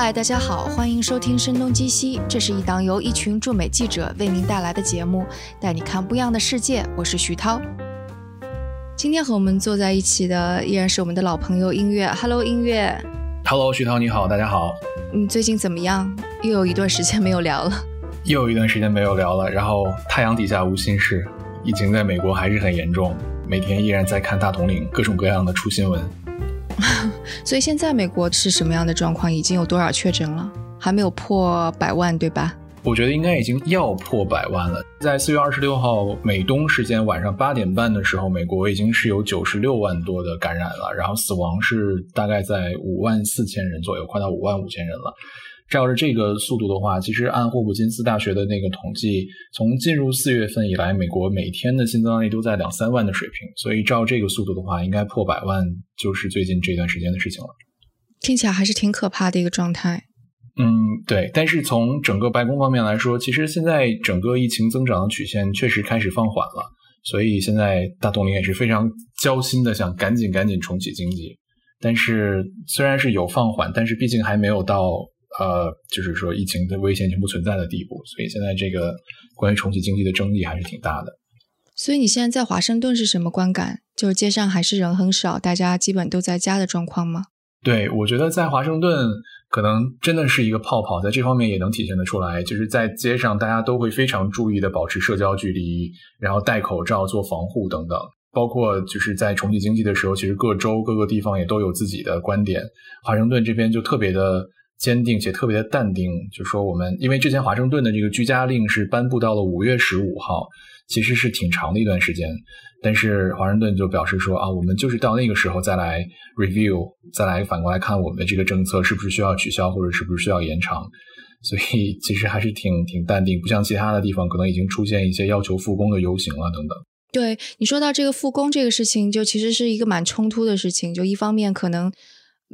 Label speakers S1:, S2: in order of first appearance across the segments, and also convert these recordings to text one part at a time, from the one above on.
S1: 嗨，大家好，欢迎收听《声东击西》，这是一档由一群驻美记者为您带来的节目，带你看不一样的世界。我是徐涛。今天和我们坐在一起的依然是我们的老朋友音乐。Hello，音乐。
S2: Hello，徐涛，你好，大家好。
S1: 你最近怎么样？又有一段时间没有聊了。
S2: 又有一段时间没有聊了。然后太阳底下无心事，疫情在美国还是很严重，每天依然在看大统领各种各样的出新闻。
S1: 所以现在美国是什么样的状况？已经有多少确诊了？还没有破百万，对吧？
S2: 我觉得应该已经要破百万了。在四月二十六号美东时间晚上八点半的时候，美国已经是有九十六万多的感染了，然后死亡是大概在五万四千人左右，快到五万五千人了。照着这个速度的话，其实按霍普金斯大学的那个统计，从进入四月份以来，美国每天的新增案例都在两三万的水平。所以照这个速度的话，应该破百万就是最近这段时间的事情了。
S1: 听起来还是挺可怕的一个状态。
S2: 嗯，对。但是从整个白宫方面来说，其实现在整个疫情增长的曲线确实开始放缓了。所以现在大统领也是非常焦心的，想赶紧赶紧重启经济。但是虽然是有放缓，但是毕竟还没有到。呃，就是说疫情的危险已经不存在的地步，所以现在这个关于重启经济的争议还是挺大的。
S1: 所以你现在在华盛顿是什么观感？就是街上还是人很少，大家基本都在家的状况吗？
S2: 对，我觉得在华盛顿可能真的是一个泡泡，在这方面也能体现得出来。就是在街上，大家都会非常注意的保持社交距离，然后戴口罩、做防护等等。包括就是在重启经济的时候，其实各州各个地方也都有自己的观点。华盛顿这边就特别的。坚定且特别的淡定，就说我们因为之前华盛顿的这个居家令是颁布到了五月十五号，其实是挺长的一段时间，但是华盛顿就表示说啊，我们就是到那个时候再来 review，再来反过来看我们的这个政策是不是需要取消或者是不是需要延长，所以其实还是挺挺淡定，不像其他的地方可能已经出现一些要求复工的游行了等等。
S1: 对你说到这个复工这个事情，就其实是一个蛮冲突的事情，就一方面可能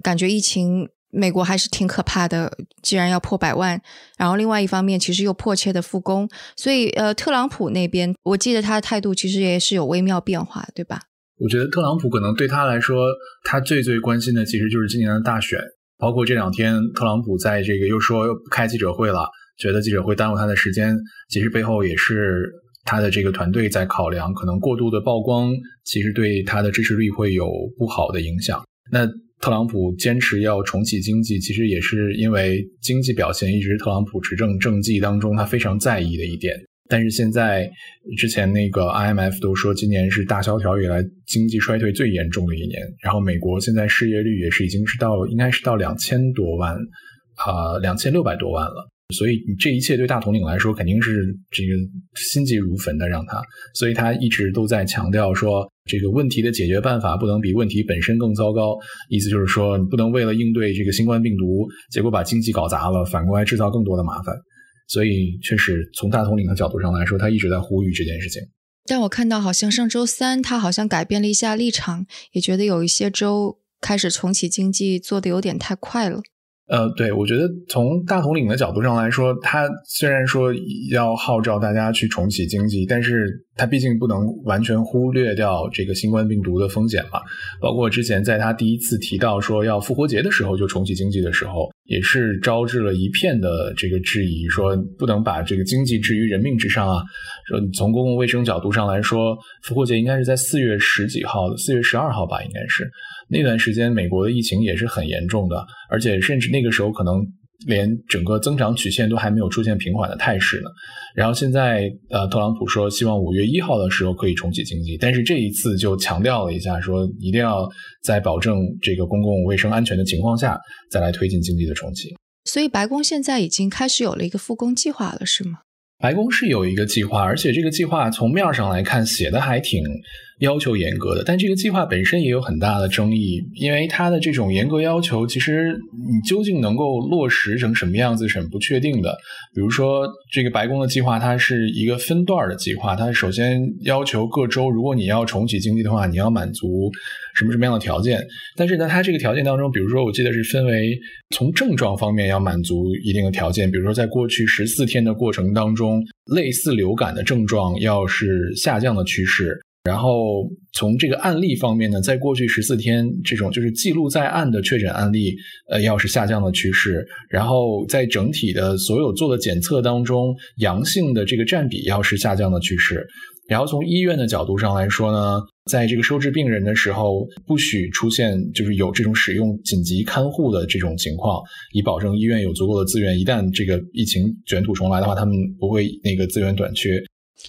S1: 感觉疫情。美国还是挺可怕的，既然要破百万，然后另外一方面其实又迫切的复工，所以呃，特朗普那边我记得他的态度其实也是有微妙变化，对吧？
S2: 我觉得特朗普可能对他来说，他最最关心的其实就是今年的大选，包括这两天特朗普在这个又说又开记者会了，觉得记者会耽误他的时间，其实背后也是他的这个团队在考量，可能过度的曝光其实对他的支持率会有不好的影响。那。特朗普坚持要重启经济，其实也是因为经济表现一直是特朗普执政政绩当中他非常在意的一点。但是现在，之前那个 IMF 都说今年是大萧条以来经济衰退最严重的一年。然后美国现在失业率也是已经是到应该是到两千多万，啊，两千六百多万了。所以这一切对大统领来说肯定是这个心急如焚的，让他，所以他一直都在强调说，这个问题的解决办法不能比问题本身更糟糕。意思就是说，你不能为了应对这个新冠病毒，结果把经济搞砸了，反过来制造更多的麻烦。所以，确实从大统领的角度上来说，他一直在呼吁这件事情。
S1: 但我看到好像上周三他好像改变了一下立场，也觉得有一些州开始重启经济做的有点太快了。
S2: 呃，对，我觉得从大统领的角度上来说，他虽然说要号召大家去重启经济，但是他毕竟不能完全忽略掉这个新冠病毒的风险嘛。包括之前在他第一次提到说要复活节的时候就重启经济的时候，也是招致了一片的这个质疑，说不能把这个经济置于人命之上啊。说从公共卫生角度上来说，复活节应该是在四月十几号，四月十二号吧，应该是。那段时间，美国的疫情也是很严重的，而且甚至那个时候可能连整个增长曲线都还没有出现平缓的态势呢。然后现在，呃，特朗普说希望五月一号的时候可以重启经济，但是这一次就强调了一下，说一定要在保证这个公共卫生安全的情况下再来推进经济的重启。
S1: 所以，白宫现在已经开始有了一个复工计划了，是吗？
S2: 白宫是有一个计划，而且这个计划从面上来看写的还挺要求严格的。但这个计划本身也有很大的争议，因为它的这种严格要求，其实你究竟能够落实成什么样子是很不确定的。比如说，这个白宫的计划，它是一个分段的计划，它首先要求各州，如果你要重启经济的话，你要满足。什么什么样的条件？但是呢，它这个条件当中，比如说，我记得是分为从症状方面要满足一定的条件，比如说，在过去十四天的过程当中，类似流感的症状要是下降的趋势，然后从这个案例方面呢，在过去十四天，这种就是记录在案的确诊案例，呃，要是下降的趋势。然后在整体的所有做的检测当中，阳性的这个占比要是下降的趋势。然后从医院的角度上来说呢，在这个收治病人的时候，不许出现就是有这种使用紧急看护的这种情况，以保证医院有足够的资源。一旦这个疫情卷土重来的话，他们不会那个资源短缺。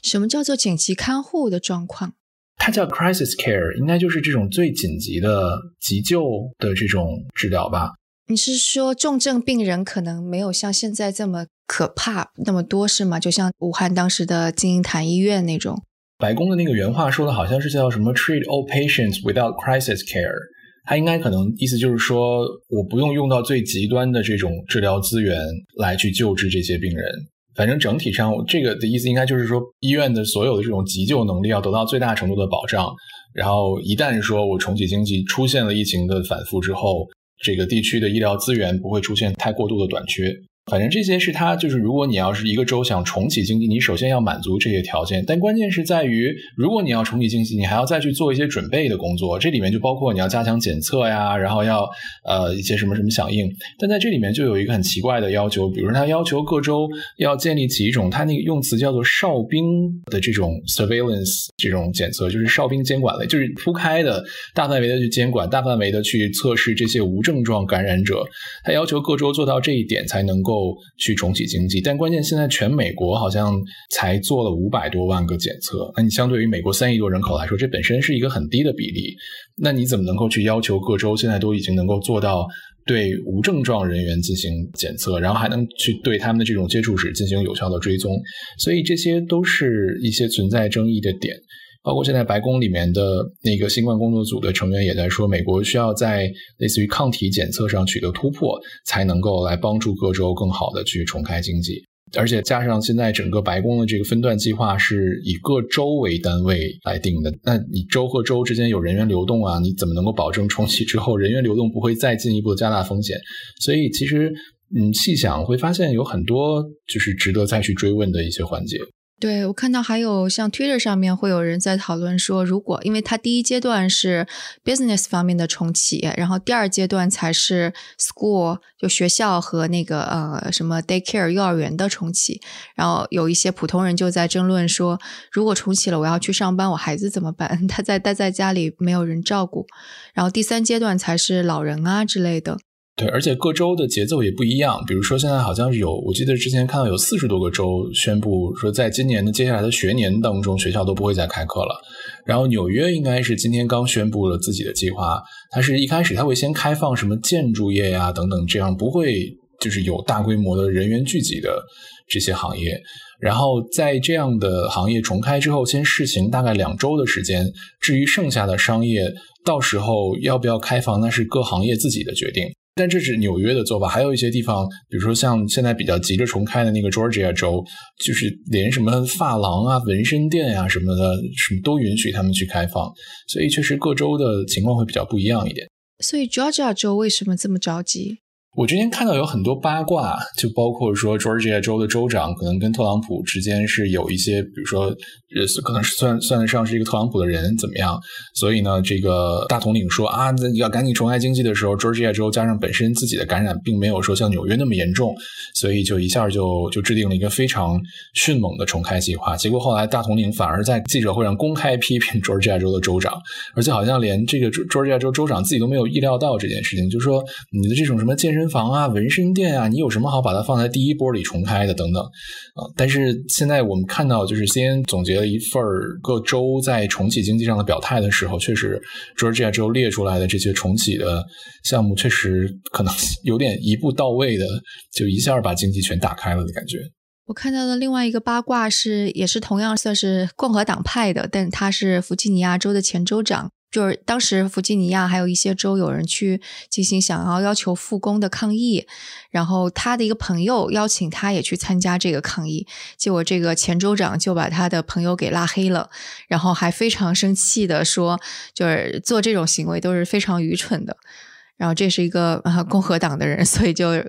S1: 什么叫做紧急看护的状况？
S2: 它叫 crisis care，应该就是这种最紧急的急救的这种治疗吧？
S1: 你是说重症病人可能没有像现在这么可怕那么多是吗？就像武汉当时的金银潭医院那种？
S2: 白宫的那个原话说的好像是叫什么 “treat all patients without crisis care”，它应该可能意思就是说我不用用到最极端的这种治疗资源来去救治这些病人。反正整体上，这个的意思应该就是说，医院的所有的这种急救能力要得到最大程度的保障。然后，一旦说我重启经济出现了疫情的反复之后，这个地区的医疗资源不会出现太过度的短缺。反正这些是他就是，如果你要是一个州想重启经济，你首先要满足这些条件。但关键是在于，如果你要重启经济，你还要再去做一些准备的工作。这里面就包括你要加强检测呀，然后要呃一些什么什么响应。但在这里面就有一个很奇怪的要求，比如说他要求各州要建立起一种，他那个用词叫做哨兵的这种 surveillance 这种检测，就是哨兵监管类，就是铺开的大范围的去监管，大范围的去测试这些无症状感染者。他要求各州做到这一点才能够。后去重启经济，但关键现在全美国好像才做了五百多万个检测，那你相对于美国三亿多人口来说，这本身是一个很低的比例。那你怎么能够去要求各州现在都已经能够做到对无症状人员进行检测，然后还能去对他们的这种接触史进行有效的追踪？所以这些都是一些存在争议的点。包括现在白宫里面的那个新冠工作组的成员也在说，美国需要在类似于抗体检测上取得突破，才能够来帮助各州更好的去重开经济。而且加上现在整个白宫的这个分段计划是以各州为单位来定的，那你州和州之间有人员流动啊，你怎么能够保证重启之后人员流动不会再进一步加大风险？所以其实，嗯，细想会发现有很多就是值得再去追问的一些环节。
S1: 对我看到还有像 Twitter 上面会有人在讨论说，如果因为它第一阶段是 business 方面的重启，然后第二阶段才是 school 就学校和那个呃什么 daycare 幼儿园的重启，然后有一些普通人就在争论说，如果重启了，我要去上班，我孩子怎么办？他在待在家里没有人照顾，然后第三阶段才是老人啊之类的。
S2: 对，而且各州的节奏也不一样。比如说，现在好像是有，我记得之前看到有四十多个州宣布说，在今年的接下来的学年当中，学校都不会再开课了。然后纽约应该是今天刚宣布了自己的计划，它是一开始它会先开放什么建筑业呀等等，这样不会就是有大规模的人员聚集的这些行业。然后在这样的行业重开之后，先试行大概两周的时间。至于剩下的商业，到时候要不要开放，那是各行业自己的决定。但这是纽约的做法，还有一些地方，比如说像现在比较急着重开的那个 Georgia 州，就是连什么发廊啊、纹身店啊什么的，什么都允许他们去开放，所以确实各州的情况会比较不一样一点。
S1: 所以 Georgia 州为什么这么着急？
S2: 我之前看到有很多八卦，就包括说 Georgia 州的州长可能跟特朗普之间是有一些，比如说，呃，可能是算算得上是一个特朗普的人怎么样？所以呢，这个大统领说啊，要赶紧重开经济的时候，Georgia 州加上本身自己的感染并没有说像纽约那么严重，所以就一下就就制定了一个非常迅猛的重开计划。结果后来大统领反而在记者会上公开批评 Georgia 州的州长，而且好像连这个 Georgia 州州长自己都没有意料到这件事情，就说你的这种什么健身。房啊，纹身店啊，你有什么好把它放在第一波里重开的等等啊？但是现在我们看到，就是 CNN 总结了一份各州在重启经济上的表态的时候，确实 Georgia 州列出来的这些重启的项目，确实可能有点一步到位的，就一下把经济全打开了的感觉。
S1: 我看到的另外一个八卦是，也是同样算是共和党派的，但他是弗吉尼亚州的前州长。就是当时弗吉尼亚还有一些州有人去进行想要要求复工的抗议，然后他的一个朋友邀请他也去参加这个抗议，结果这个前州长就把他的朋友给拉黑了，然后还非常生气的说，就是做这种行为都是非常愚蠢的。然后这是一个共和党的人，所以就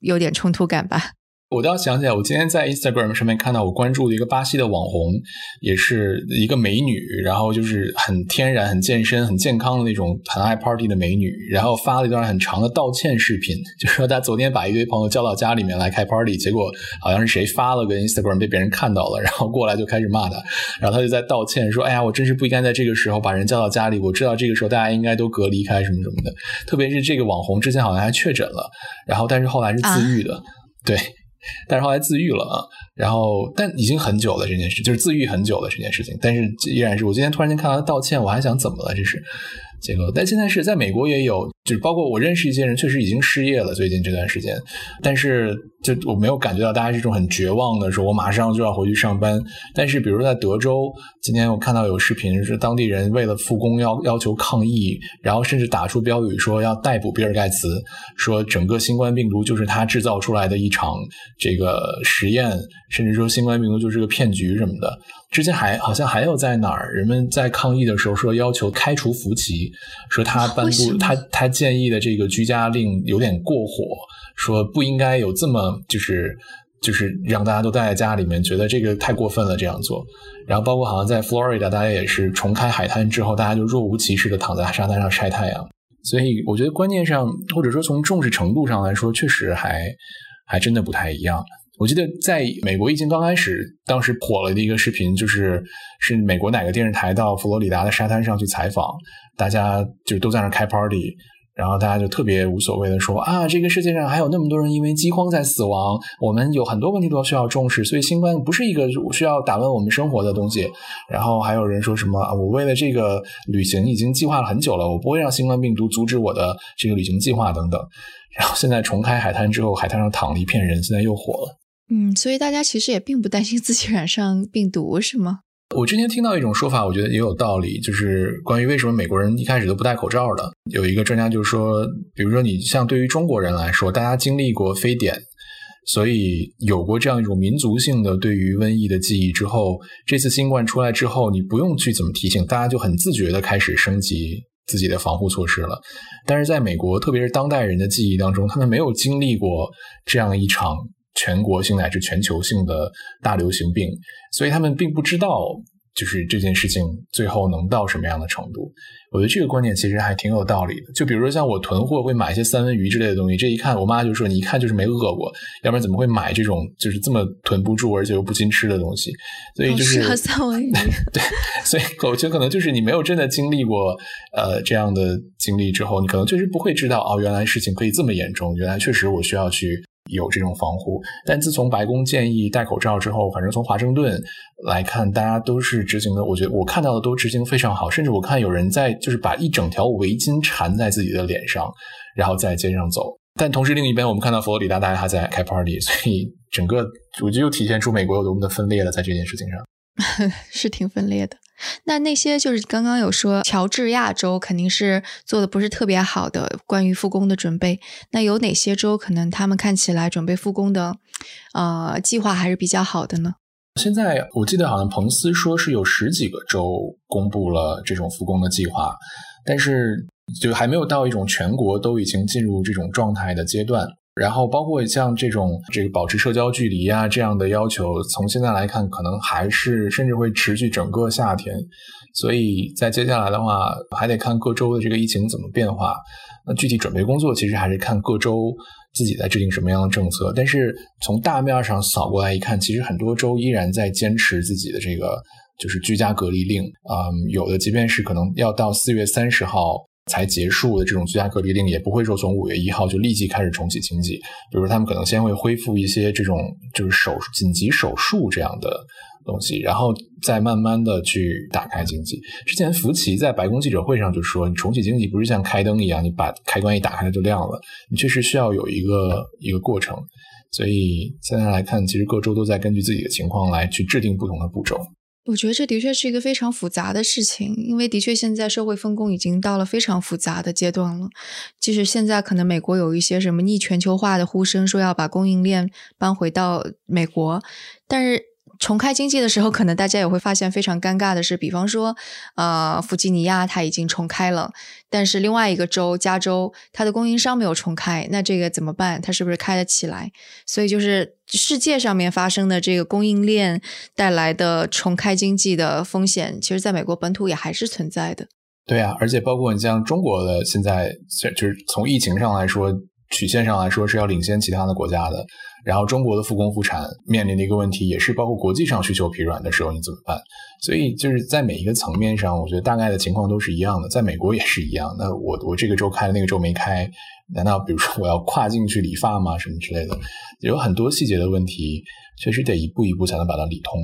S1: 有点冲突感吧。
S2: 我倒想起来，我今天在 Instagram 上面看到我关注的一个巴西的网红，也是一个美女，然后就是很天然、很健身、很健康的那种很爱 party 的美女，然后发了一段很长的道歉视频，就说她昨天把一堆朋友叫到家里面来开 party，结果好像是谁发了个 Instagram 被别人看到了，然后过来就开始骂她，然后她就在道歉说：“哎呀，我真是不应该在这个时候把人叫到家里，我知道这个时候大家应该都隔离开什么什么的。”特别是这个网红之前好像还确诊了，然后但是后来是自愈的，对。但是后来自愈了啊，然后但已经很久了这件事，就是自愈很久了这件事情，但是依然是我今天突然间看到他道歉，我还想怎么了这是。结果，但现在是在美国也有，就是包括我认识一些人，确实已经失业了。最近这段时间，但是就我没有感觉到大家是种很绝望的，说我马上就要回去上班。但是，比如在德州，今天我看到有视频，是当地人为了复工要要求抗议，然后甚至打出标语说要逮捕比尔盖茨，说整个新冠病毒就是他制造出来的一场这个实验，甚至说新冠病毒就是个骗局什么的。之前还好像还有在哪儿，人们在抗议的时候说要求开除福奇，说他颁布他他建议的这个居家令有点过火，说不应该有这么就是就是让大家都待在家里面，觉得这个太过分了这样做。然后包括好像在 Florida，大家也是重开海滩之后，大家就若无其事的躺在沙滩上晒太阳。所以我觉得观念上或者说从重视程度上来说，确实还还真的不太一样。我记得在美国疫情刚开始，当时火了的一个视频，就是是美国哪个电视台到佛罗里达的沙滩上去采访，大家就都在那开 party，然后大家就特别无所谓的说啊，这个世界上还有那么多人因为饥荒在死亡，我们有很多问题都需要重视，所以新冠不是一个需要打乱我们生活的东西。然后还有人说什么，我为了这个旅行已经计划了很久了，我不会让新冠病毒阻止我的这个旅行计划等等。然后现在重开海滩之后，海滩上躺了一片人，现在又火了。
S1: 嗯，所以大家其实也并不担心自己染上病毒，是吗？
S2: 我之前听到一种说法，我觉得也有道理，就是关于为什么美国人一开始都不戴口罩的。有一个专家就说，比如说你像对于中国人来说，大家经历过非典，所以有过这样一种民族性的对于瘟疫的记忆之后，这次新冠出来之后，你不用去怎么提醒，大家就很自觉的开始升级自己的防护措施了。但是在美国，特别是当代人的记忆当中，他们没有经历过这样一场。全国性乃至全球性的大流行病，所以他们并不知道，就是这件事情最后能到什么样的程度。我觉得这个观点其实还挺有道理的。就比如说像我囤货会买一些三文鱼之类的东西，这一看我妈就说你一看就是没饿过，要不然怎么会买这种就是这么囤不住而且又不禁吃的东西？所以就是
S1: 三文鱼。
S2: 对，所以我觉得可能就是你没有真的经历过呃这样的经历之后，你可能确实不会知道哦，原来事情可以这么严重，原来确实我需要去。有这种防护，但自从白宫建议戴口罩之后，反正从华盛顿来看，大家都是执行的。我觉得我看到的都执行非常好，甚至我看有人在就是把一整条围巾缠在自己的脸上，然后在街上走。但同时另一边，我们看到佛罗里达大家还在开 party，所以整个我觉得又体现出美国有多么的分裂了，在这件事情上
S1: 是挺分裂的。那那些就是刚刚有说，乔治亚州肯定是做的不是特别好的关于复工的准备。那有哪些州可能他们看起来准备复工的，呃，计划还是比较好的呢？
S2: 现在我记得好像彭斯说是有十几个州公布了这种复工的计划，但是就还没有到一种全国都已经进入这种状态的阶段。然后包括像这种这个保持社交距离啊这样的要求，从现在来看，可能还是甚至会持续整个夏天。所以在接下来的话，还得看各州的这个疫情怎么变化。那具体准备工作，其实还是看各州自己在制定什么样的政策。但是从大面上扫过来一看，其实很多州依然在坚持自己的这个就是居家隔离令。嗯，有的即便是可能要到四月三十号。才结束的这种居家隔离令，也不会说从五月一号就立即开始重启经济。比如说他们可能先会恢复一些这种就是手紧急手术这样的东西，然后再慢慢的去打开经济。之前福奇在白宫记者会上就说，你重启经济不是像开灯一样，你把开关一打开就亮了，你确实需要有一个一个过程。所以现在来看，其实各州都在根据自己的情况来去制定不同的步骤。
S1: 我觉得这的确是一个非常复杂的事情，因为的确现在社会分工已经到了非常复杂的阶段了。即使现在可能美国有一些什么逆全球化的呼声，说要把供应链搬回到美国，但是重开经济的时候，可能大家也会发现非常尴尬的是，比方说，呃，弗吉尼亚它已经重开了，但是另外一个州加州它的供应商没有重开，那这个怎么办？它是不是开得起来？所以就是世界上面发生的这个供应链带来的重开经济的风险，其实在美国本土也还是存在的。
S2: 对啊，而且包括你像中国的现在，就是从疫情上来说。曲线上来说是要领先其他的国家的，然后中国的复工复产面临的一个问题也是包括国际上需求疲软的时候你怎么办？所以就是在每一个层面上，我觉得大概的情况都是一样的，在美国也是一样。那我我这个周开了，那个周没开，难道比如说我要跨境去理发吗？什么之类的，有很多细节的问题，确实得一步一步才能把它理通。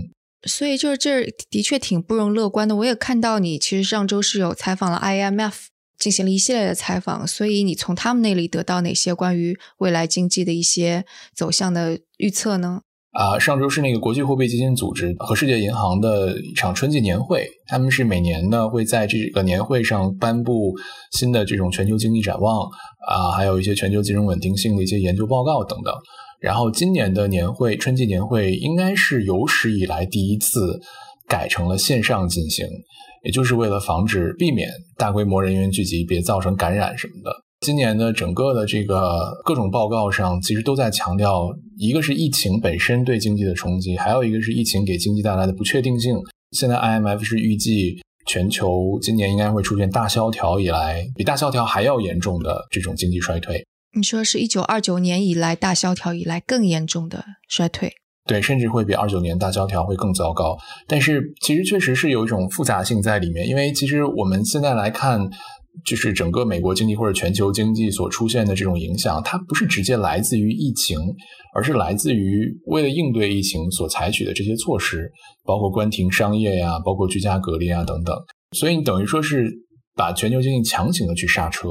S1: 所以就是这的确挺不容乐观的。我也看到你其实上周是有采访了 IMF。进行了一系列的采访，所以你从他们那里得到哪些关于未来经济的一些走向的预测呢？
S2: 啊，上周是那个国际货币基金组织和世界银行的一场春季年会，他们是每年呢会在这个年会上颁布新的这种全球经济展望啊，还有一些全球金融稳定性的一些研究报告等等。然后今年的年会，春季年会应该是有史以来第一次改成了线上进行。也就是为了防止、避免大规模人员聚集，别造成感染什么的。今年的整个的这个各种报告上，其实都在强调，一个是疫情本身对经济的冲击，还有一个是疫情给经济带来的不确定性。现在 IMF 是预计全球今年应该会出现大萧条以来比大萧条还要严重的这种经济衰退。
S1: 你说是一九二九年以来大萧条以来更严重的衰退？
S2: 对，甚至会比二九年大萧条会更糟糕。但是其实确实是有一种复杂性在里面，因为其实我们现在来看，就是整个美国经济或者全球经济所出现的这种影响，它不是直接来自于疫情，而是来自于为了应对疫情所采取的这些措施，包括关停商业呀，包括居家隔离啊等等。所以你等于说是把全球经济强行的去刹车。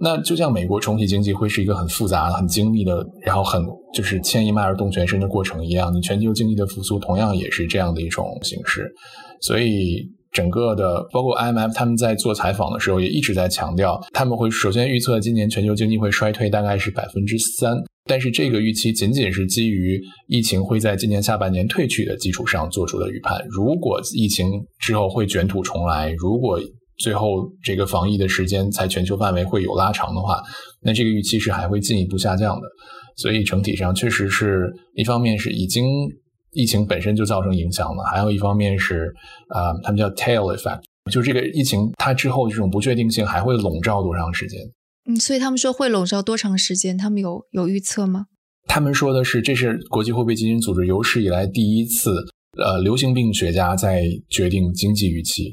S2: 那就像美国重启经济会是一个很复杂、很精密的，然后很就是牵一脉而动全身的过程一样，你全球经济的复苏同样也是这样的一种形式。所以整个的，包括 IMF 他们在做采访的时候也一直在强调，他们会首先预测今年全球经济会衰退大概是百分之三，但是这个预期仅仅是基于疫情会在今年下半年退去的基础上做出的预判。如果疫情之后会卷土重来，如果最后，这个防疫的时间在全球范围会有拉长的话，那这个预期是还会进一步下降的。所以整体上确实是一方面是已经疫情本身就造成影响了，还有一方面是啊，他们叫 tail effect，就这个疫情它之后这种不确定性还会笼罩多长时间？
S1: 嗯，所以他们说会笼罩多长时间？他们有有预测吗？
S2: 他们说的是，这是国际货币基金组织有史以来第一次，呃，流行病学家在决定经济预期。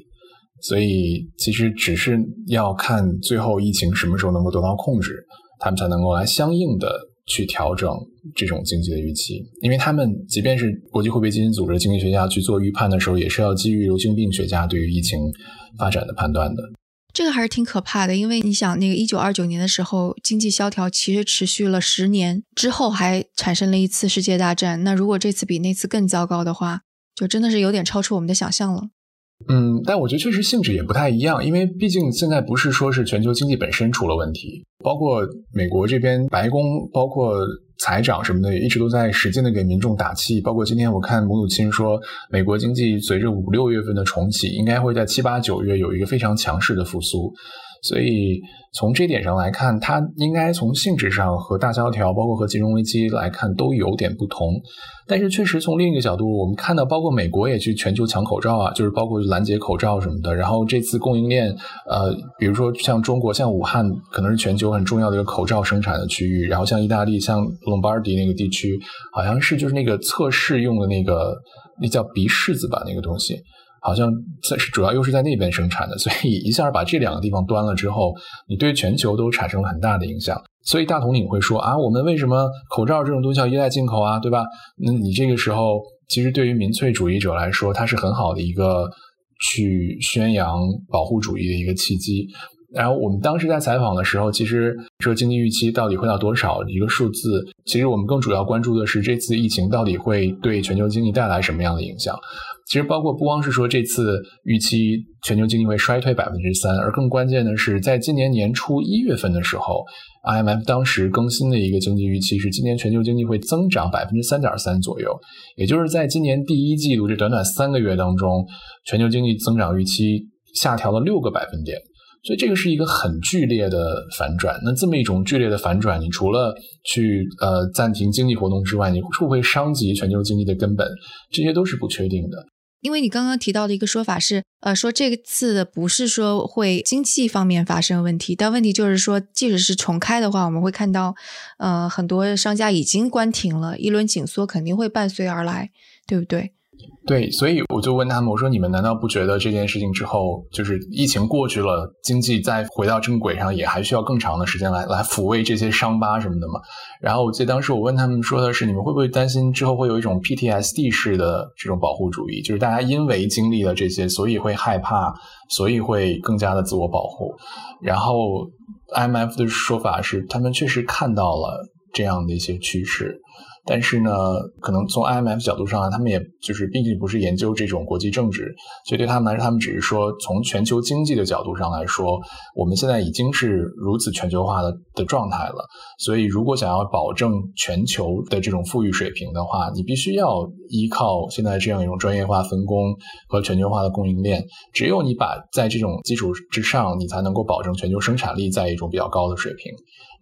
S2: 所以，其实只是要看最后疫情什么时候能够得到控制，他们才能够来相应的去调整这种经济的预期。因为他们即便是国际货币基金组织经济学家去做预判的时候，也是要基于流行病学家对于疫情发展的判断的。
S1: 这个还是挺可怕的，因为你想，那个一九二九年的时候，经济萧条其实持续了十年，之后还产生了一次世界大战。那如果这次比那次更糟糕的话，就真的是有点超出我们的想象了。
S2: 嗯，但我觉得确实性质也不太一样，因为毕竟现在不是说是全球经济本身出了问题，包括美国这边白宫，包括财长什么的，也一直都在使劲的给民众打气。包括今天我看母努钦说，美国经济随着五六月份的重启，应该会在七八九月有一个非常强势的复苏。所以从这点上来看，它应该从性质上和大萧条，包括和金融危机来看都有点不同。但是确实从另一个角度，我们看到，包括美国也去全球抢口罩啊，就是包括拦截口罩什么的。然后这次供应链，呃，比如说像中国，像武汉可能是全球很重要的一个口罩生产的区域。然后像意大利，像隆巴迪那个地区，好像是就是那个测试用的那个，那叫鼻拭子吧，那个东西。好像在是主要又是在那边生产的，所以一下把这两个地方端了之后，你对全球都产生了很大的影响。所以大统领会说啊，我们为什么口罩这种东西要依赖进口啊，对吧？那你这个时候其实对于民粹主义者来说，它是很好的一个去宣扬保护主义的一个契机。然后我们当时在采访的时候，其实说经济预期到底会到多少一个数字，其实我们更主要关注的是这次疫情到底会对全球经济带来什么样的影响。其实包括不光是说这次预期全球经济会衰退百分之三，而更关键的是，在今年年初一月份的时候，IMF 当时更新的一个经济预期是今年全球经济会增长百分之三点三左右，也就是在今年第一季度这短短三个月当中，全球经济增长预期下调了六个百分点。所以这个是一个很剧烈的反转。那这么一种剧烈的反转，你除了去呃暂停经济活动之外，你会不会伤及全球经济的根本？这些都是不确定的。
S1: 因为你刚刚提到的一个说法是，呃，说这次的不是说会经济方面发生问题，但问题就是说，即使是重开的话，我们会看到，呃，很多商家已经关停了，一轮紧缩肯定会伴随而来，对不对？
S2: 对，所以我就问他们，我说你们难道不觉得这件事情之后，就是疫情过去了，经济再回到正轨上，也还需要更长的时间来来抚慰这些伤疤什么的吗？然后我记得当时我问他们说的是，你们会不会担心之后会有一种 PTSD 式的这种保护主义，就是大家因为经历了这些，所以会害怕，所以会更加的自我保护。然后 IMF 的说法是，他们确实看到了这样的一些趋势。但是呢，可能从 IMF 角度上啊，他们也就是毕竟不是研究这种国际政治，所以对他们来说，他们只是说从全球经济的角度上来说，我们现在已经是如此全球化的的状态了。所以，如果想要保证全球的这种富裕水平的话，你必须要依靠现在这样一种专业化分工和全球化的供应链。只有你把在这种基础之上，你才能够保证全球生产力在一种比较高的水平。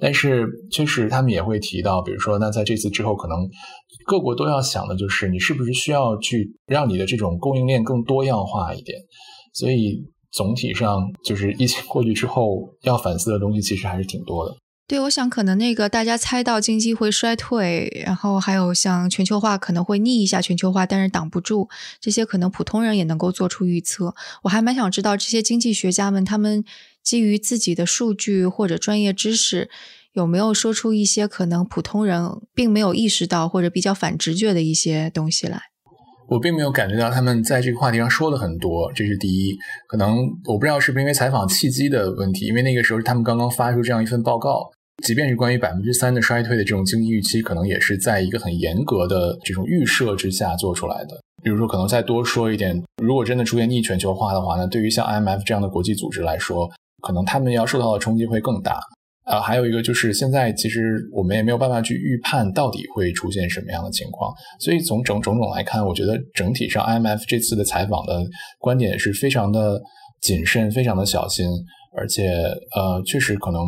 S2: 但是，确实他们也会提到，比如说，那在这次之后，可能各国都要想的就是，你是不是需要去让你的这种供应链更多样化一点。所以，总体上就是疫情过去之后，要反思的东西其实还是挺多的。
S1: 对，我想可能那个大家猜到经济会衰退，然后还有像全球化可能会逆一下全球化，但是挡不住这些，可能普通人也能够做出预测。我还蛮想知道这些经济学家们他们。基于自己的数据或者专业知识，有没有说出一些可能普通人并没有意识到或者比较反直觉的一些东西来？
S2: 我并没有感觉到他们在这个话题上说的很多，这是第一。可能我不知道是不是因为采访契机的问题，因为那个时候他们刚刚发出这样一份报告，即便是关于百分之三的衰退的这种经济预期，可能也是在一个很严格的这种预设之下做出来的。比如说，可能再多说一点，如果真的出现逆全球化的话，那对于像 IMF 这样的国际组织来说，可能他们要受到的冲击会更大，啊，还有一个就是现在其实我们也没有办法去预判到底会出现什么样的情况，所以从种种种来看，我觉得整体上 IMF 这次的采访的观点是非常的谨慎、非常的小心，而且呃，确实可能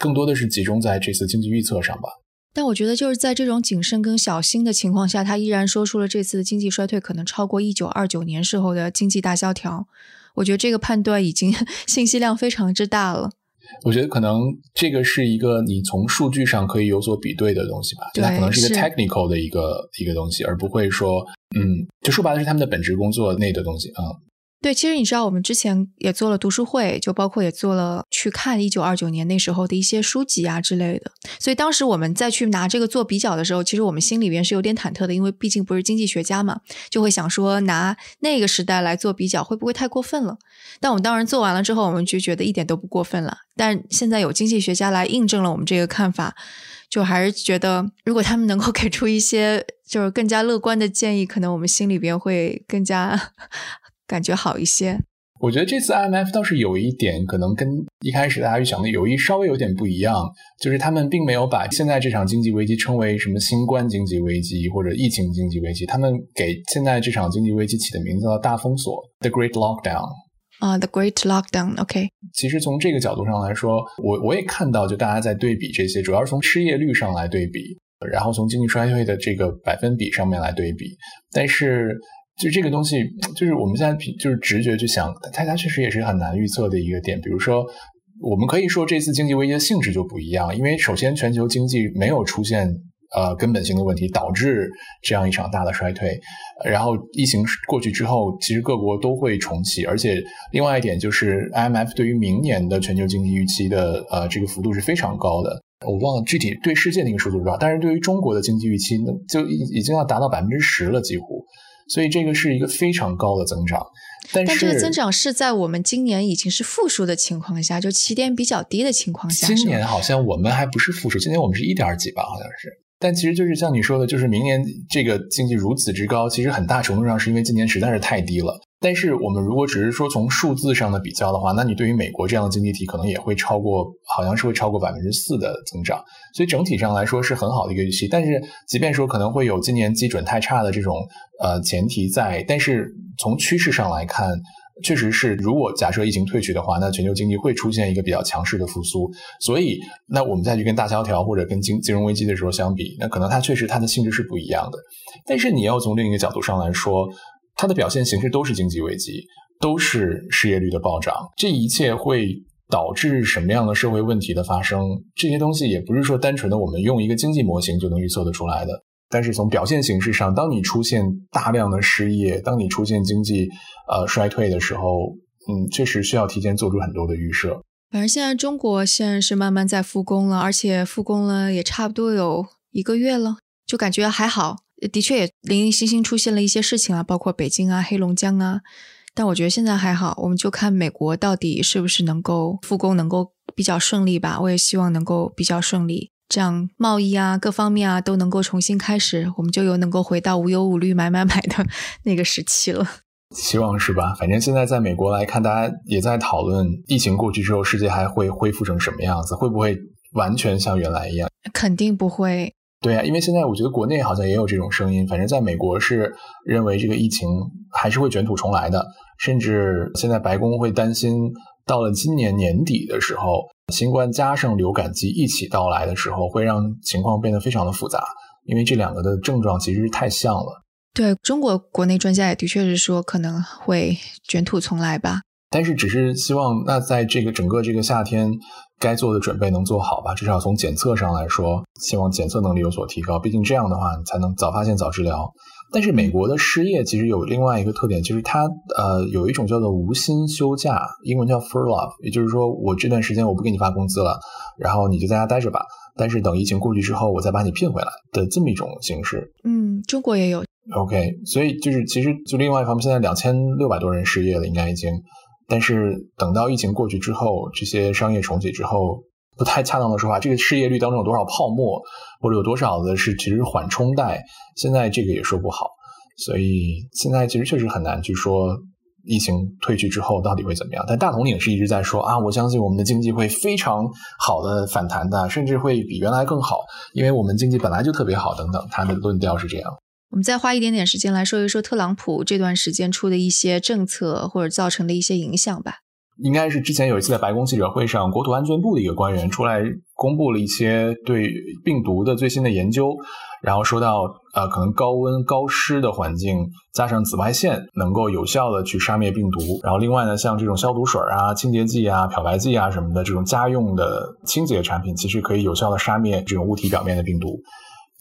S2: 更多的是集中在这次经济预测上吧。
S1: 但我觉得就是在这种谨慎跟小心的情况下，他依然说出了这次的经济衰退可能超过一九二九年时候的经济大萧条。我觉得这个判断已经 信息量非常之大了。
S2: 我觉得可能这个是一个你从数据上可以有所比对的东西吧，就它可能是一个 technical 的一个一个东西，而不会说，嗯，就说白了是他们的本职工作内的东西啊。
S1: 对，其实你知道，我们之前也做了读书会，就包括也做了去看一九二九年那时候的一些书籍啊之类的。所以当时我们再去拿这个做比较的时候，其实我们心里边是有点忐忑的，因为毕竟不是经济学家嘛，就会想说拿那个时代来做比较会不会太过分了？但我们当然做完了之后，我们就觉得一点都不过分了。但现在有经济学家来印证了我们这个看法，就还是觉得如果他们能够给出一些就是更加乐观的建议，可能我们心里边会更加。感觉好一些。
S2: 我觉得这次 IMF 倒是有一点可能跟一开始大家预想的有一稍微有点不一样，就是他们并没有把现在这场经济危机称为什么新冠经济危机或者疫情经济危机，他们给现在这场经济危机起的名字叫大封锁 （The Great Lockdown）。
S1: 啊，The Great Lockdown，OK。
S2: 其实从这个角度上来说，我我也看到，就大家在对比这些，主要是从失业率上来对比，然后从经济衰退的这个百分比上面来对比，但是。就这个东西，就是我们现在就是直觉去想，它它确实也是很难预测的一个点。比如说，我们可以说这次经济危机的性质就不一样，因为首先全球经济没有出现呃根本性的问题导致这样一场大的衰退，然后疫情过去之后，其实各国都会重启，而且另外一点就是 IMF 对于明年的全球经济预期的呃这个幅度是非常高的，我忘了具体对世界的那个数字多少，但是对于中国的经济预期，就已已经要达到百分之十了，几乎。所以这个是一个非常高的增长。但
S1: 是，这个增长是在我们今年已经是负数的情况下，就起点比较低的情况下。
S2: 今年好像我们还不是负数，今年我们是一点几吧，好像是。但其实就是像你说的，就是明年这个经济如此之高，其实很大程度上是因为今年实在是太低了。但是我们如果只是说从数字上的比较的话，那你对于美国这样的经济体可能也会超过，好像是会超过百分之四的增长。所以整体上来说是很好的一个预期。但是即便说可能会有今年基准太差的这种呃前提在，但是从趋势上来看。确实是，如果假设疫情退去的话，那全球经济会出现一个比较强势的复苏。所以，那我们再去跟大萧条或者跟金金融危机的时候相比，那可能它确实它的性质是不一样的。但是你要从另一个角度上来说，它的表现形式都是经济危机，都是失业率的暴涨。这一切会导致什么样的社会问题的发生？这些东西也不是说单纯的我们用一个经济模型就能预测得出来的。但是从表现形式上，当你出现大量的失业，当你出现经济呃衰退的时候，嗯，确实需要提前做出很多的预设。
S1: 反正现在中国现在是慢慢在复工了，而且复工了也差不多有一个月了，就感觉还好。的确也零零星星出现了一些事情啊，包括北京啊、黑龙江啊，但我觉得现在还好。我们就看美国到底是不是能够复工，能够比较顺利吧。我也希望能够比较顺利。这样贸易啊，各方面啊都能够重新开始，我们就有能够回到无忧无虑买买买的 那个时期了。
S2: 希望是吧？反正现在在美国来看，大家也在讨论疫情过去之后，世界还会恢复成什么样子？会不会完全像原来一样？
S1: 肯定不会。
S2: 对啊，因为现在我觉得国内好像也有这种声音。反正在美国是认为这个疫情还是会卷土重来的，甚至现在白宫会担心。到了今年年底的时候，新冠加上流感季一起到来的时候，会让情况变得非常的复杂，因为这两个的症状其实是太像了。
S1: 对中国国内专家也的确是说可能会卷土重来吧，
S2: 但是只是希望那在这个整个这个夏天该做的准备能做好吧，至少从检测上来说，希望检测能力有所提高，毕竟这样的话你才能早发现早治疗。但是美国的失业其实有另外一个特点，就是它呃有一种叫做无薪休假，英文叫 furlough，也就是说我这段时间我不给你发工资了，然后你就在家待着吧。但是等疫情过去之后，我再把你聘回来的这么一种形式。
S1: 嗯，中国也有。
S2: OK，所以就是其实就另外一方面，现在两千六百多人失业了，应该已经。但是等到疫情过去之后，这些商业重启之后，不太恰当的说法，这个失业率当中有多少泡沫？或者有多少的是其实缓冲带？现在这个也说不好，所以现在其实确实很难去说疫情退去之后到底会怎么样。但大统领是一直在说啊，我相信我们的经济会非常好的反弹的，甚至会比原来更好，因为我们经济本来就特别好等等。他的论调是这样。
S1: 我们再花一点点时间来说一说特朗普这段时间出的一些政策或者造成的一些影响吧。
S2: 应该是之前有一次在白宫记者会上，国土安全部的一个官员出来公布了一些对病毒的最新的研究，然后说到，呃，可能高温高湿的环境加上紫外线能够有效的去杀灭病毒。然后另外呢，像这种消毒水啊、清洁剂啊、漂白剂啊什么的这种家用的清洁产品，其实可以有效的杀灭这种物体表面的病毒。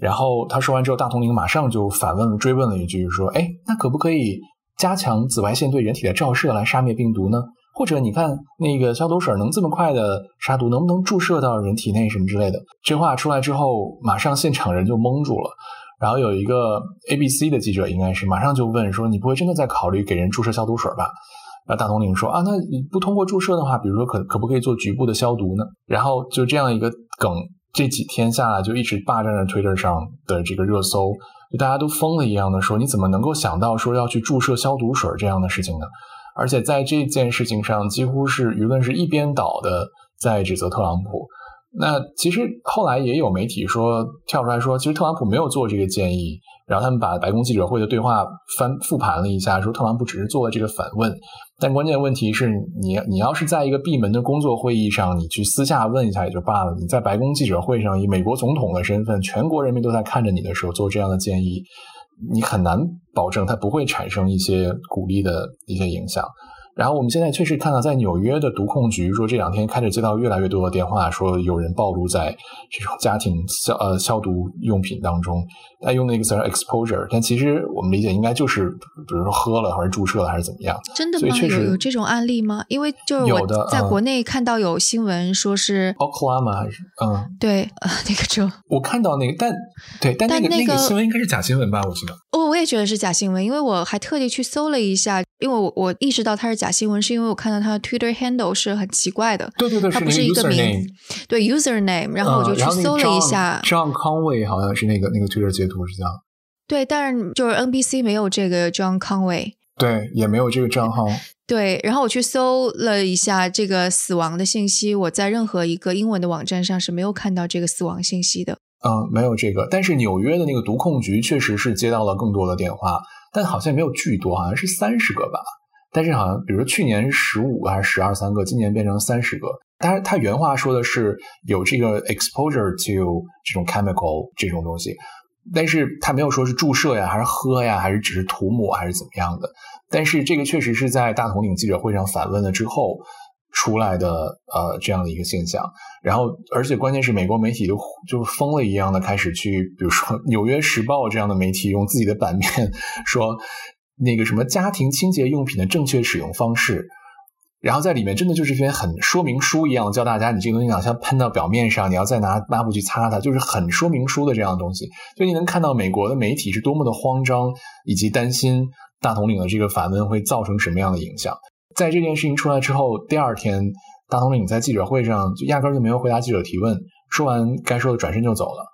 S2: 然后他说完之后，大统领马上就反问了追问了一句，说，哎，那可不可以加强紫外线对人体的照射来杀灭病毒呢？或者你看那个消毒水能这么快的杀毒，能不能注射到人体内什么之类的？这话出来之后，马上现场人就懵住了。然后有一个 ABC 的记者，应该是马上就问说：“你不会真的在考虑给人注射消毒水吧？”然后大统领说：“啊，那你不通过注射的话，比如说可可不可以做局部的消毒呢？”然后就这样一个梗，这几天下来就一直霸占着 Twitter 上的这个热搜，就大家都疯了一样的说：“你怎么能够想到说要去注射消毒水这样的事情呢？”而且在这件事情上，几乎是舆论是一边倒的在指责特朗普。那其实后来也有媒体说跳出来说，其实特朗普没有做这个建议。然后他们把白宫记者会的对话翻复盘了一下，说特朗普只是做了这个反问。但关键问题是你你要是在一个闭门的工作会议上，你去私下问一下也就罢了。你在白宫记者会上以美国总统的身份，全国人民都在看着你的时候做这样的建议。你很难保证它不会产生一些鼓励的一些影响。然后我们现在确实看到，在纽约的毒控局说，这两天开始接到越来越多的电话，说有人暴露在这种家庭消呃消毒用品当中。他用那个词 exposure，但其实我们理解应该就是，比如说喝了，还是注射了，还是怎么样？
S1: 真的吗？有有这种案例吗？因为就是我在国内看到有新闻说是
S2: Oklahoma 还是嗯
S1: 对呃那个州，
S2: 我看到那个，但对但那个那个新闻应该是假新闻吧？我记得
S1: 哦，我也觉得是假新闻，因为我还特地去搜了一下，因为我我意识到它是假新闻，是因为我看到它的 Twitter handle 是很奇怪的，
S2: 对对对，
S1: 它不是一个名，对 username，然后我就去搜了一下
S2: ，John Conway 好像是那个那个 Twitter 截图是这样，
S1: 对，但是就是 NBC 没有这个 John Conway，
S2: 对，也没有这个账号，
S1: 对，然后我去搜了一下这个死亡的信息，我在任何一个英文的网站上是没有看到这个死亡信息的。
S2: 嗯，没有这个，但是纽约的那个毒控局确实是接到了更多的电话，但好像没有巨多，好像是三十个吧。但是好像，比如说去年十五个还是十二三个，今年变成三十个。当然，他原话说的是有这个 exposure to 这种 chemical 这种东西，但是他没有说是注射呀，还是喝呀，还是只是涂抹，还是怎么样的。但是这个确实是在大统领记者会上反问了之后。出来的呃这样的一个现象，然后而且关键是美国媒体就就疯了一样的开始去，比如说《纽约时报》这样的媒体用自己的版面说那个什么家庭清洁用品的正确使用方式，然后在里面真的就是一篇很说明书一样教大家，你这个东西好像喷到表面上，你要再拿抹布去擦它，就是很说明书的这样的东西。所以你能看到美国的媒体是多么的慌张以及担心大统领的这个反问会造成什么样的影响。在这件事情出来之后，第二天，大统领在记者会上就压根儿就没有回答记者提问，说完该说的转身就走了。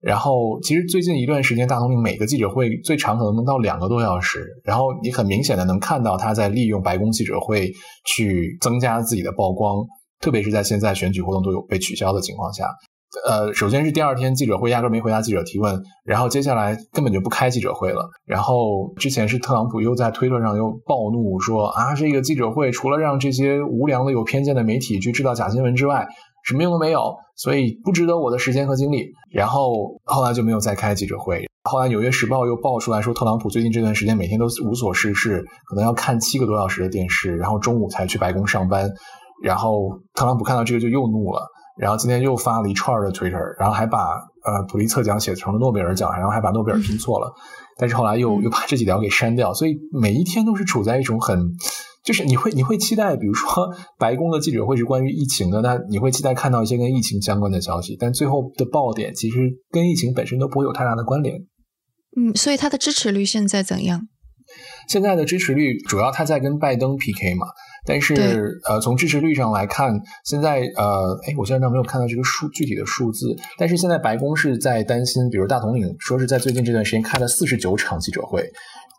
S2: 然后，其实最近一段时间，大统领每个记者会最长可能能到两个多小时。然后，你很明显的能看到他在利用白宫记者会去增加自己的曝光，特别是在现在选举活动都有被取消的情况下。呃，首先是第二天记者会压根没回答记者提问，然后接下来根本就不开记者会了。然后之前是特朗普又在推特上又暴怒说啊，这个记者会除了让这些无良的有偏见的媒体去制造假新闻之外，什么用都没有，所以不值得我的时间和精力。然后后来就没有再开记者会。后来《纽约时报》又爆出来说，特朗普最近这段时间每天都无所事事，可能要看七个多小时的电视，然后中午才去白宫上班。然后特朗普看到这个就又怒了。然后今天又发了一串的 Twitter，然后还把呃普利策奖写成了诺贝尔奖，然后还把诺贝尔拼错了，但是后来又又把这几条给删掉，所以每一天都是处在一种很，就是你会你会期待，比如说 白宫的记者会是关于疫情的，那你会期待看到一些跟疫情相关的消息，但最后的爆点其实跟疫情本身都不会有太大的关联。
S1: 嗯，所以他的支持率现在怎样？
S2: 现在的支持率主要他在跟拜登 PK 嘛，但是呃从支持率上来看，现在呃哎我现在没有看到这个数具体的数字，但是现在白宫是在担心，比如大统领说是在最近这段时间开了四十九场记者会，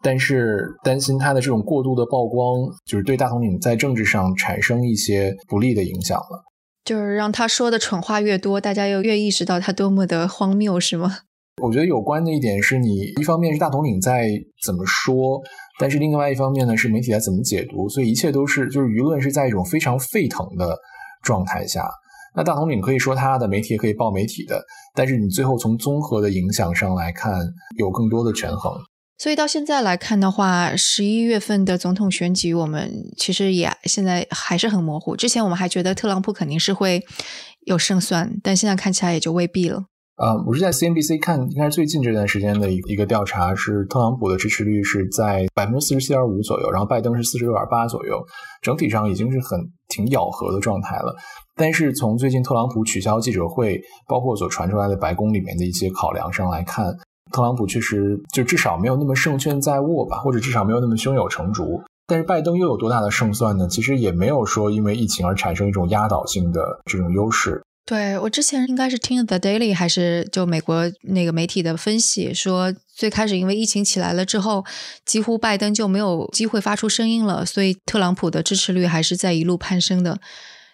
S2: 但是担心他的这种过度的曝光，就是对大统领在政治上产生一些不利的影响了，
S1: 就是让他说的蠢话越多，大家又越意识到他多么的荒谬，是吗？
S2: 我觉得有关的一点是你一方面是大统领在怎么说。但是另外一方面呢，是媒体在怎么解读，所以一切都是就是舆论是在一种非常沸腾的状态下。那大统领可以说他的媒体也可以报媒体的，但是你最后从综合的影响上来看，有更多的权衡。
S1: 所以到现在来看的话，十一月份的总统选举，我们其实也现在还是很模糊。之前我们还觉得特朗普肯定是会有胜算，但现在看起来也就未必了。
S2: 呃，我是在 CNBC 看，应该是最近这段时间的一一个调查，是特朗普的支持率是在百分之四十七点五左右，然后拜登是四十六点八左右，整体上已经是很挺咬合的状态了。但是从最近特朗普取消记者会，包括所传出来的白宫里面的一些考量上来看，特朗普确实就至少没有那么胜券在握吧，或者至少没有那么胸有成竹。但是拜登又有多大的胜算呢？其实也没有说因为疫情而产生一种压倒性的这种优势。
S1: 对我之前应该是听 The Daily 还是就美国那个媒体的分析说，最开始因为疫情起来了之后，几乎拜登就没有机会发出声音了，所以特朗普的支持率还是在一路攀升的。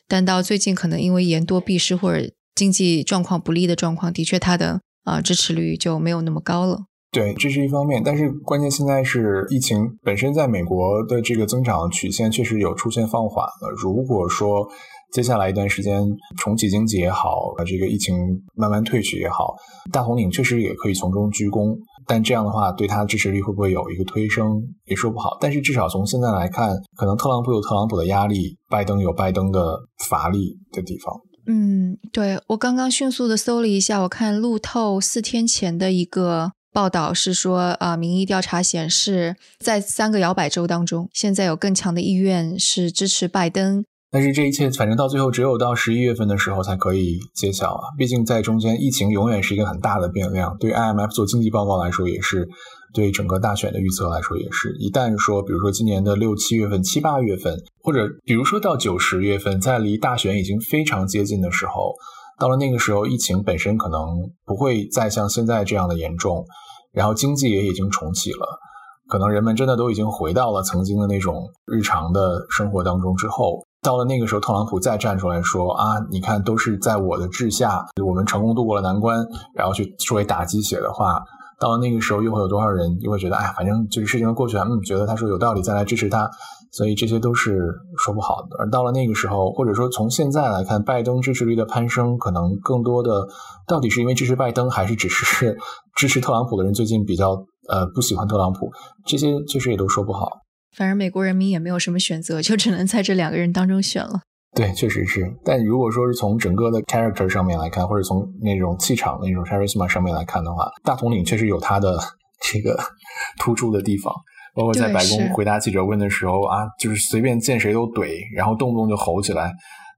S1: 但到最近可能因为言多必失或者经济状况不利的状况，的确他的啊支持率就没有那么高了。
S2: 对，这是一方面，但是关键现在是疫情本身在美国的这个增长曲线确实有出现放缓了。如果说接下来一段时间重启经济也好，这个疫情慢慢退去也好，大统领确实也可以从中鞠躬。但这样的话，对他的支持率会不会有一个推升，也说不好。但是至少从现在来看，可能特朗普有特朗普的压力，拜登有拜登的乏力的地方。
S1: 嗯，对我刚刚迅速的搜了一下，我看路透四天前的一个报道是说，啊，民意调查显示，在三个摇摆州当中，现在有更强的意愿是支持拜登。
S2: 但是这一切，反正到最后只有到十一月份的时候才可以揭晓啊！毕竟在中间，疫情永远是一个很大的变量，对 IMF 做经济报告来说也是对整个大选的预测来说也是，一旦说，比如说今年的六七月份、七八月份，或者比如说到九十月份，在离大选已经非常接近的时候，到了那个时候，疫情本身可能不会再像现在这样的严重，然后经济也已经重启了，可能人们真的都已经回到了曾经的那种日常的生活当中之后。到了那个时候，特朗普再站出来说：“啊，你看，都是在我的治下，我们成功度过了难关。”然后去说为打鸡血的话，到了那个时候，又会有多少人又会觉得：“哎，反正这个事情都过去了，嗯，觉得他说有道理，再来支持他。”所以这些都是说不好的。而到了那个时候，或者说从现在来看，拜登支持率的攀升，可能更多的到底是因为支持拜登，还是只是支持特朗普的人最近比较呃不喜欢特朗普？这些确实也都说不好。
S1: 反正美国人民也没有什么选择，就只能在这两个人当中选了。
S2: 对，确实是。但如果说是从整个的 character 上面来看，或者从那种气场、那种 charisma 上面来看的话，大统领确实有他的这个 突出的地方。包括在白宫回答记者问的时候啊，就是随便见谁都怼，然后动不动就吼起来。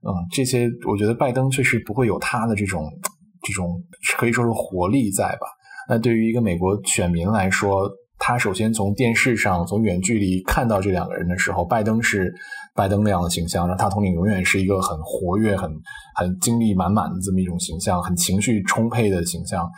S2: 嗯，这些我觉得拜登确实不会有他的这种这种可以说是活力在吧？那对于一个美国选民来说，他首先从电视上从远距离看到这两个人的时候，拜登是拜登那样的形象，那他统领永远是一个很活跃、很很精力满满的这么一种形象，很情绪充沛的形象。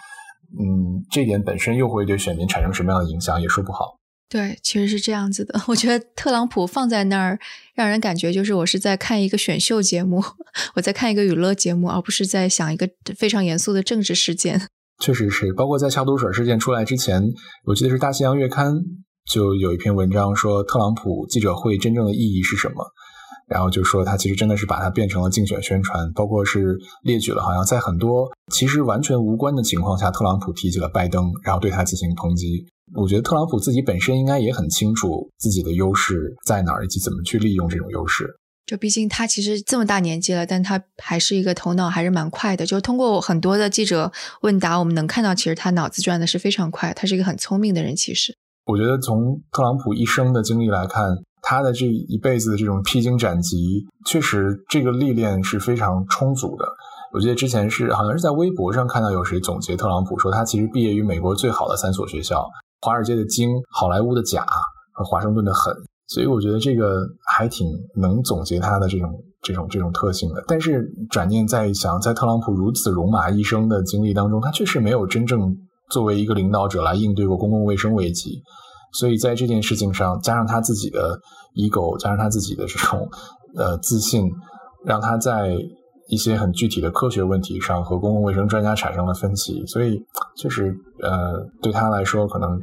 S2: 嗯，这点本身又会对选民产生什么样的影响，也说不好。
S1: 对，其实是这样子的。我觉得特朗普放在那儿，让人感觉就是我是在看一个选秀节目，我在看一个娱乐节目，而不是在想一个非常严肃的政治事件。
S2: 确实是，包括在消毒水事件出来之前，我记得是《大西洋月刊》就有一篇文章说，特朗普记者会真正的意义是什么？然后就说他其实真的是把它变成了竞选宣传，包括是列举了好像在很多其实完全无关的情况下，特朗普提起了拜登，然后对他进行抨击。我觉得特朗普自己本身应该也很清楚自己的优势在哪儿，以及怎么去利用这种优势。
S1: 就毕竟他其实这么大年纪了，但他还是一个头脑还是蛮快的。就通过很多的记者问答，我们能看到，其实他脑子转的是非常快，他是一个很聪明的人。其实，
S2: 我觉得从特朗普一生的经历来看，他的这一辈子的这种披荆斩棘，确实这个历练是非常充足的。我记得之前是好像是在微博上看到有谁总结特朗普说，他其实毕业于美国最好的三所学校：华尔街的精、好莱坞的甲和华盛顿的狠。所以我觉得这个还挺能总结他的这种这种这种特性的。但是转念再一想，在特朗普如此戎马一生的经历当中，他确实没有真正作为一个领导者来应对过公共卫生危机。所以在这件事情上，加上他自己的 ego，加上他自己的这种呃自信，让他在一些很具体的科学问题上和公共卫生专家产生了分歧。所以确实呃对他来说可能。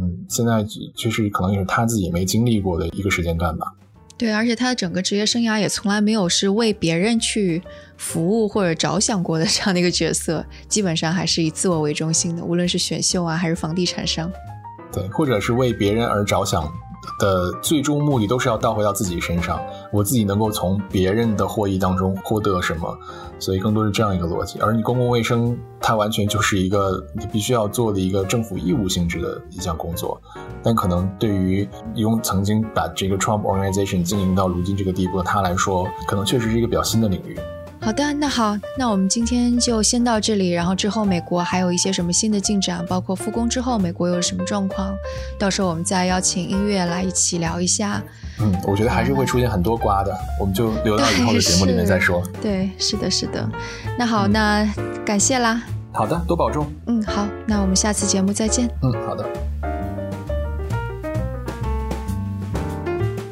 S2: 嗯，现在确实可能也是他自己没经历过的一个时间段吧。
S1: 对，而且他的整个职业生涯也从来没有是为别人去服务或者着想过的这样的一个角色，基本上还是以自我为中心的，无论是选秀啊，还是房地产商。
S2: 对，或者是为别人而着想。的最终目的都是要倒回到自己身上，我自己能够从别人的获益当中获得什么，所以更多是这样一个逻辑。而你公共卫生，它完全就是一个你必须要做的一个政府义务性质的一项工作，但可能对于用曾经把这个 Trump Organization 经营到如今这个地步的他来说，可能确实是一个比较新的领域。
S1: 好的，那好，那我们今天就先到这里。然后之后美国还有一些什么新的进展，包括复工之后美国有什么状况，到时候我们再邀请音乐来一起聊一下。
S2: 嗯，我觉得还是会出现很多瓜的，我们就留到以后的节目里面再说。
S1: 对，是的，是的。那好，那感谢啦。
S2: 好的，多保重。
S1: 嗯，好，那我们下次节目再见。
S2: 嗯，好的。